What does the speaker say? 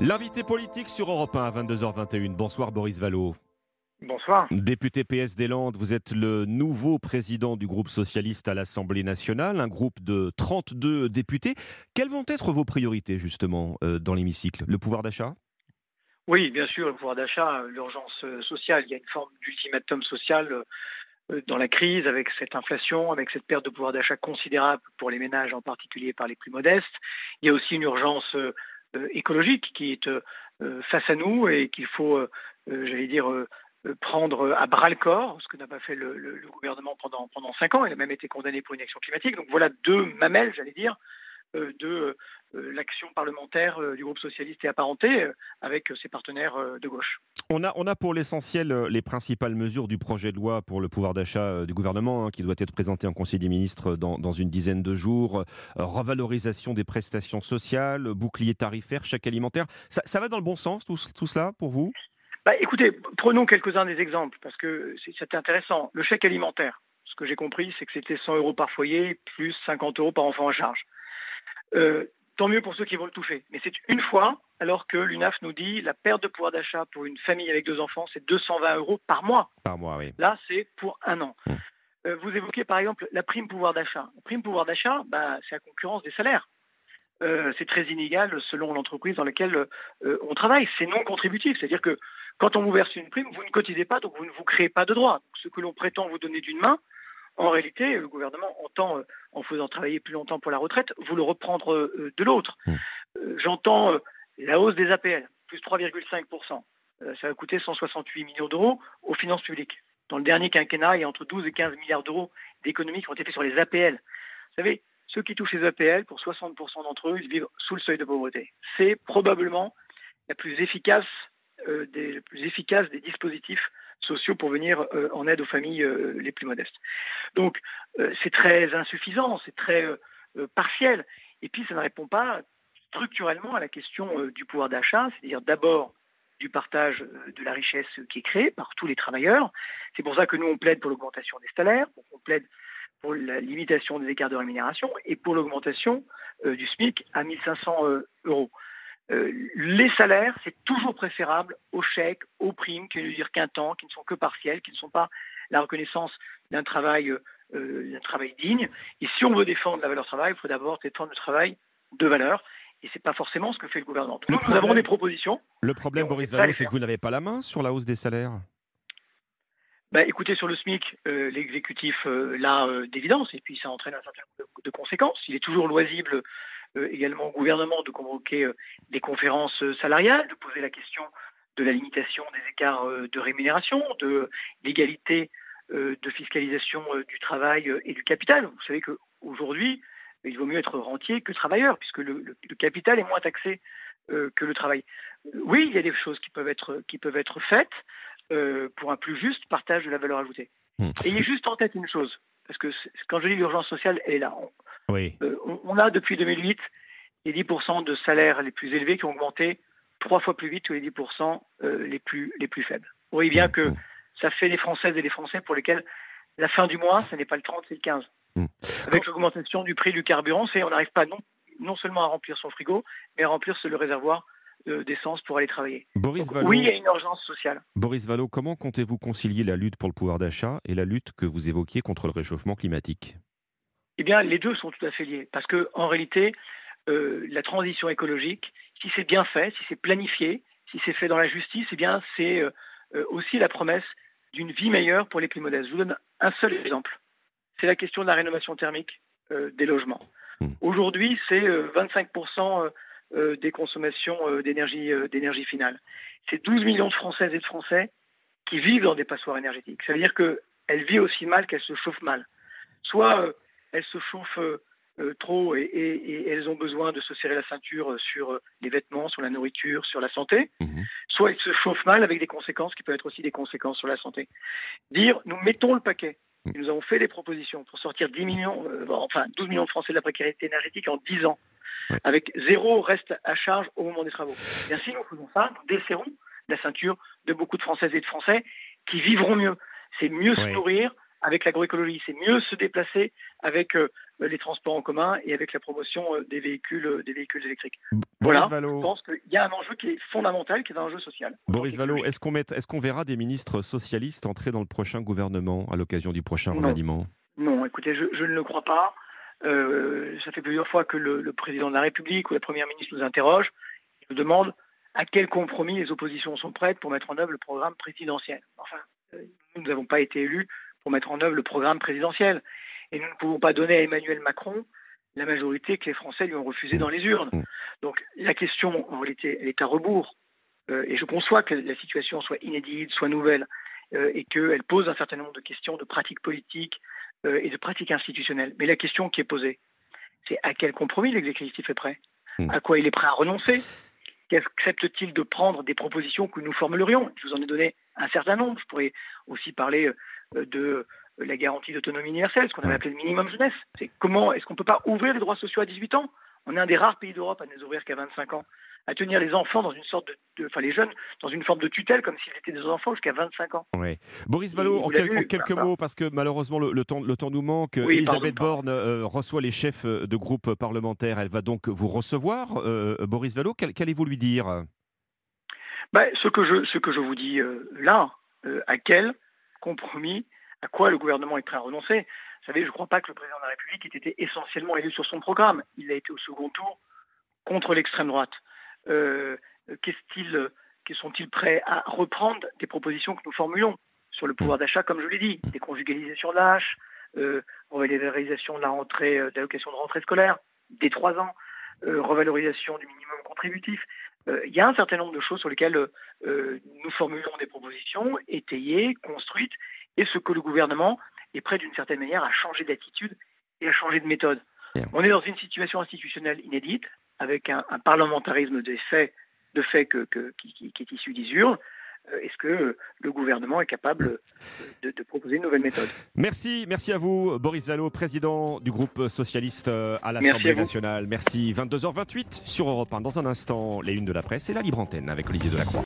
L'invité politique sur Europe 1 à 22h21. Bonsoir Boris Vallot. Bonsoir. Député PS des Landes, vous êtes le nouveau président du groupe socialiste à l'Assemblée nationale, un groupe de 32 députés. Quelles vont être vos priorités justement euh, dans l'hémicycle? Le pouvoir d'achat? Oui, bien sûr, le pouvoir d'achat, l'urgence euh, sociale. Il y a une forme d'ultimatum social euh, dans la crise avec cette inflation, avec cette perte de pouvoir d'achat considérable pour les ménages, en particulier par les plus modestes. Il y a aussi une urgence écologique qui est face à nous et qu'il faut, j'allais dire, prendre à bras le corps, ce que n'a pas fait le, gouvernement pendant, pendant cinq ans. Il a même été condamné pour une action climatique. Donc voilà deux mamelles, j'allais dire, euh, de euh, l'action parlementaire euh, du groupe socialiste et apparenté avec ses partenaires de gauche. On a, on a pour l'essentiel les principales mesures du projet de loi pour le pouvoir d'achat du gouvernement hein, qui doit être présenté en Conseil des ministres dans, dans une dizaine de jours. revalorisation des prestations sociales, bouclier tarifaire, chèque alimentaire. Ça, ça va dans le bon sens tout, tout cela pour vous? Bah, écoutez, prenons quelques-uns des exemples, parce que c'est intéressant. Le chèque alimentaire, ce que j'ai compris, c'est que c'était 100 euros par foyer, plus 50 euros par enfant en charge. Euh, tant mieux pour ceux qui vont le toucher. Mais c'est une fois, alors que l'UNAF nous dit la perte de pouvoir d'achat pour une famille avec deux enfants, c'est 220 euros par mois. Par mois, oui. Là, c'est pour un an. Mmh. Euh, vous évoquez par exemple la prime pouvoir d'achat. La prime pouvoir d'achat, bah, c'est la concurrence des salaires. Euh, c'est très inégal selon l'entreprise dans laquelle on travaille. C'est non contributif, c'est-à-dire que quand on vous verse une prime, vous ne cotisez pas, donc vous ne vous créez pas de droits. ce que l'on prétend vous donner d'une main, en réalité, le gouvernement entend, euh, en faisant travailler plus longtemps pour la retraite, vous le reprendre euh, de l'autre. Mmh. Euh, j'entends la hausse des APL, plus 3,5%. ça va coûter 168 millions d'euros aux finances publiques. Dans le dernier quinquennat, il y a entre 12 et 15 milliards d'euros d'économies qui ont été faits sur les APL. Vous savez, ceux qui touchent les APL, pour 60% d'entre eux, ils vivent sous le seuil de pauvreté. C'est probablement la plus efficace euh, des plus efficaces des dispositifs sociaux pour venir euh, en aide aux familles euh, les plus modestes. Donc c'est très insuffisant, c'est très partiel, et puis ça ne répond pas structurellement à la question du pouvoir d'achat, c'est-à-dire d'abord du partage de la richesse qui est créée par tous les travailleurs. C'est pour ça que nous, on plaide pour l'augmentation des salaires, on plaide pour la limitation des écarts de rémunération et pour l'augmentation du SMIC à 1500 euros. Euh, les salaires, c'est toujours préférable aux chèques, aux primes, qui ne dire qu'un temps, qui ne sont que partielles, qui ne sont pas la reconnaissance d'un travail, euh, d'un travail digne. Et si on veut défendre la valeur travail, il faut d'abord défendre le travail de valeur. Et c'est pas forcément ce que fait le gouvernement. Nous, nous avons des propositions. Le problème, Boris Vallot, c'est que vous n'avez pas la main sur la hausse des salaires? Bah, écoutez, sur le SMIC, euh, l'exécutif l'a d'évidence, et puis ça entraîne un certain nombre de, de, conséquences. Il est toujours loisible euh, également au gouvernement de convoquer euh, des conférences euh, salariales, de poser la question de la limitation des écarts de rémunération, de l'égalité de fiscalisation du travail et du capital. Vous savez qu'aujourd'hui, il vaut mieux être rentier que travailleur, puisque le, capital est moins taxé que le travail. Oui, il y a des choses qui peuvent être, qui peuvent être faites pour un plus juste partage de la valeur ajoutée. Hmm. Ayez juste en tête une chose, parce que quand je dis l'urgence sociale, elle est là. Oui. Euh, on, a depuis 2008 les 10% de salaires les plus élevés qui ont augmenté trois fois plus vite que les 10% euh, les, plus, les plus faibles. Vous voyez bien que ça fait les Françaises et les Français pour lesquels la fin du mois, ce n'est pas le 30, c'est le 15. Mm. Avec l'augmentation du prix du carburant, c'est on n'arrive pas non, non seulement à remplir son frigo, mais à remplir le réservoir euh, d'essence pour aller travailler. Boris oui, il y a une urgence sociale. Boris Vallot, comment comptez-vous concilier la lutte pour le pouvoir d'achat et la lutte que vous évoquiez contre le réchauffement climatique? Eh bien, les deux sont tout à fait liés. Parce que, en réalité, euh, la transition écologique, si c'est bien fait, si c'est planifié, si c'est fait dans la justice, eh bien, c'est euh, euh, aussi la promesse d'une vie meilleure pour les plus modestes. Je vous donne un seul exemple. C'est la question de la rénovation thermique des logements. Mmh. Aujourd'hui, c'est 25% des consommations d'énergie, d'énergie finale. C'est 12 millions de Françaises et de Français qui vivent dans des passoires énergétiques. Ça veut dire qu'elles vivent aussi mal qu'elles se chauffent mal. Soit elles se chauffent euh, trop et, elles ont besoin de se serrer la ceinture sur euh, les vêtements, sur la nourriture, sur la santé, mhm. soit elles se chauffent mal avec des conséquences qui peuvent être aussi des conséquences sur la santé. Dire, nous mettons le paquet. Mhm. nous avons fait des propositions pour sortir 10 millions, euh, enfin 12 millions de Français de la précarité énergétique en 10 ans, avec zéro reste à charge au moment des travaux. Bien si nous faisons ça, nous desserrons la ceinture de beaucoup de Françaises et de Français qui vivront mieux. C'est mieux se nourrir, avec l'agroécologie. C'est mieux se déplacer avec les transports en commun et avec la promotion des véhicules, des véhicules électriques. voilà, je pense qu'il y a un enjeu qui est fondamental, qui est un enjeu social. Boris Vallot, est-ce qu'on est verra des ministres socialistes entrer dans le prochain gouvernement à l'occasion du prochain remaniement? Non, écoutez, je, je, ne le crois pas. ça fait plusieurs fois que le, le, président de la République ou la première ministre nous interroge, nous demande à quel compromis les oppositions sont prêtes pour mettre en œuvre le programme présidentiel. Enfin, euh, nous n'avons pas été élus pour mettre en œuvre le programme présidentiel. Et nous ne pouvons pas donner à Emmanuel Macron la majorité que les Français lui ont refusée dans les urnes. Mm. Donc la question, en réalité, elle est à rebours. Euh, et je conçois que la situation soit inédite, soit nouvelle, euh, et qu'elle pose un certain nombre de questions de pratiques politiques et de pratiques institutionnelles. Mais la question qui est posée, c'est à quel compromis l'exécutif est prêt? Mm. À quoi il est prêt à renoncer? Qu'accepte-t-il de prendre des propositions que nous formulerions? Je vous en ai donné un certain nombre. Je pourrais aussi parler euh, de la garantie d'autonomie universelle, ce qu'on avait appelé le minimum jeunesse. C'est comment est-ce qu'on ne peut pas ouvrir les droits sociaux à 18 ans? On est un des rares pays d'Europe à ne les ouvrir qu'à 25 ans à tenir les enfants dans une sorte de, enfin les jeunes dans une forme de tutelle comme s'ils étaient des enfants jusqu'à 25 ans. Oui. Boris Vallot, en, quelques mots parce que malheureusement le, temps, le temps nous manque. Elisabeth Borne euh, reçoit les chefs euh, de groupe parlementaires. Elle va donc vous recevoir, euh, Boris Vallot. Qu'allez-vous lui dire? Bah, ce que je ce que je vous dis là, à quel compromis, à quoi le gouvernement est prêt à renoncer. Vous savez, je ne crois pas que le président de la République ait été essentiellement élu sur son programme. Il a été au second tour contre l'extrême droite. Euh, qu'est-ce sont-ils prêts à reprendre des propositions que nous formulons sur le pouvoir d'achat, comme je l'ai dit, des conjugalisations d'âge, euh, revalorisation de la rentrée, euh, d'allocation de rentrée scolaire, des trois ans, revalorisation du minimum contributif. Il y a un certain nombre de choses sur lesquelles nous formulons des propositions étayées, construites, et ce que le gouvernement est prêt d'une certaine manière à changer d'attitude et à changer de méthode. On est dans une situation institutionnelle inédite, avec un, parlementarisme de fait, de fait que, qui, est issu des urnes. Euh, est-ce que le gouvernement est capable de, proposer une nouvelle méthode? Merci, merci à vous, Boris Zalo, président du groupe socialiste euh, à l'Assemblée nationale. Merci. 22h28 sur Europe 1. Dans un instant, les unes de la presse et la libre antenne avec Olivier Delacroix.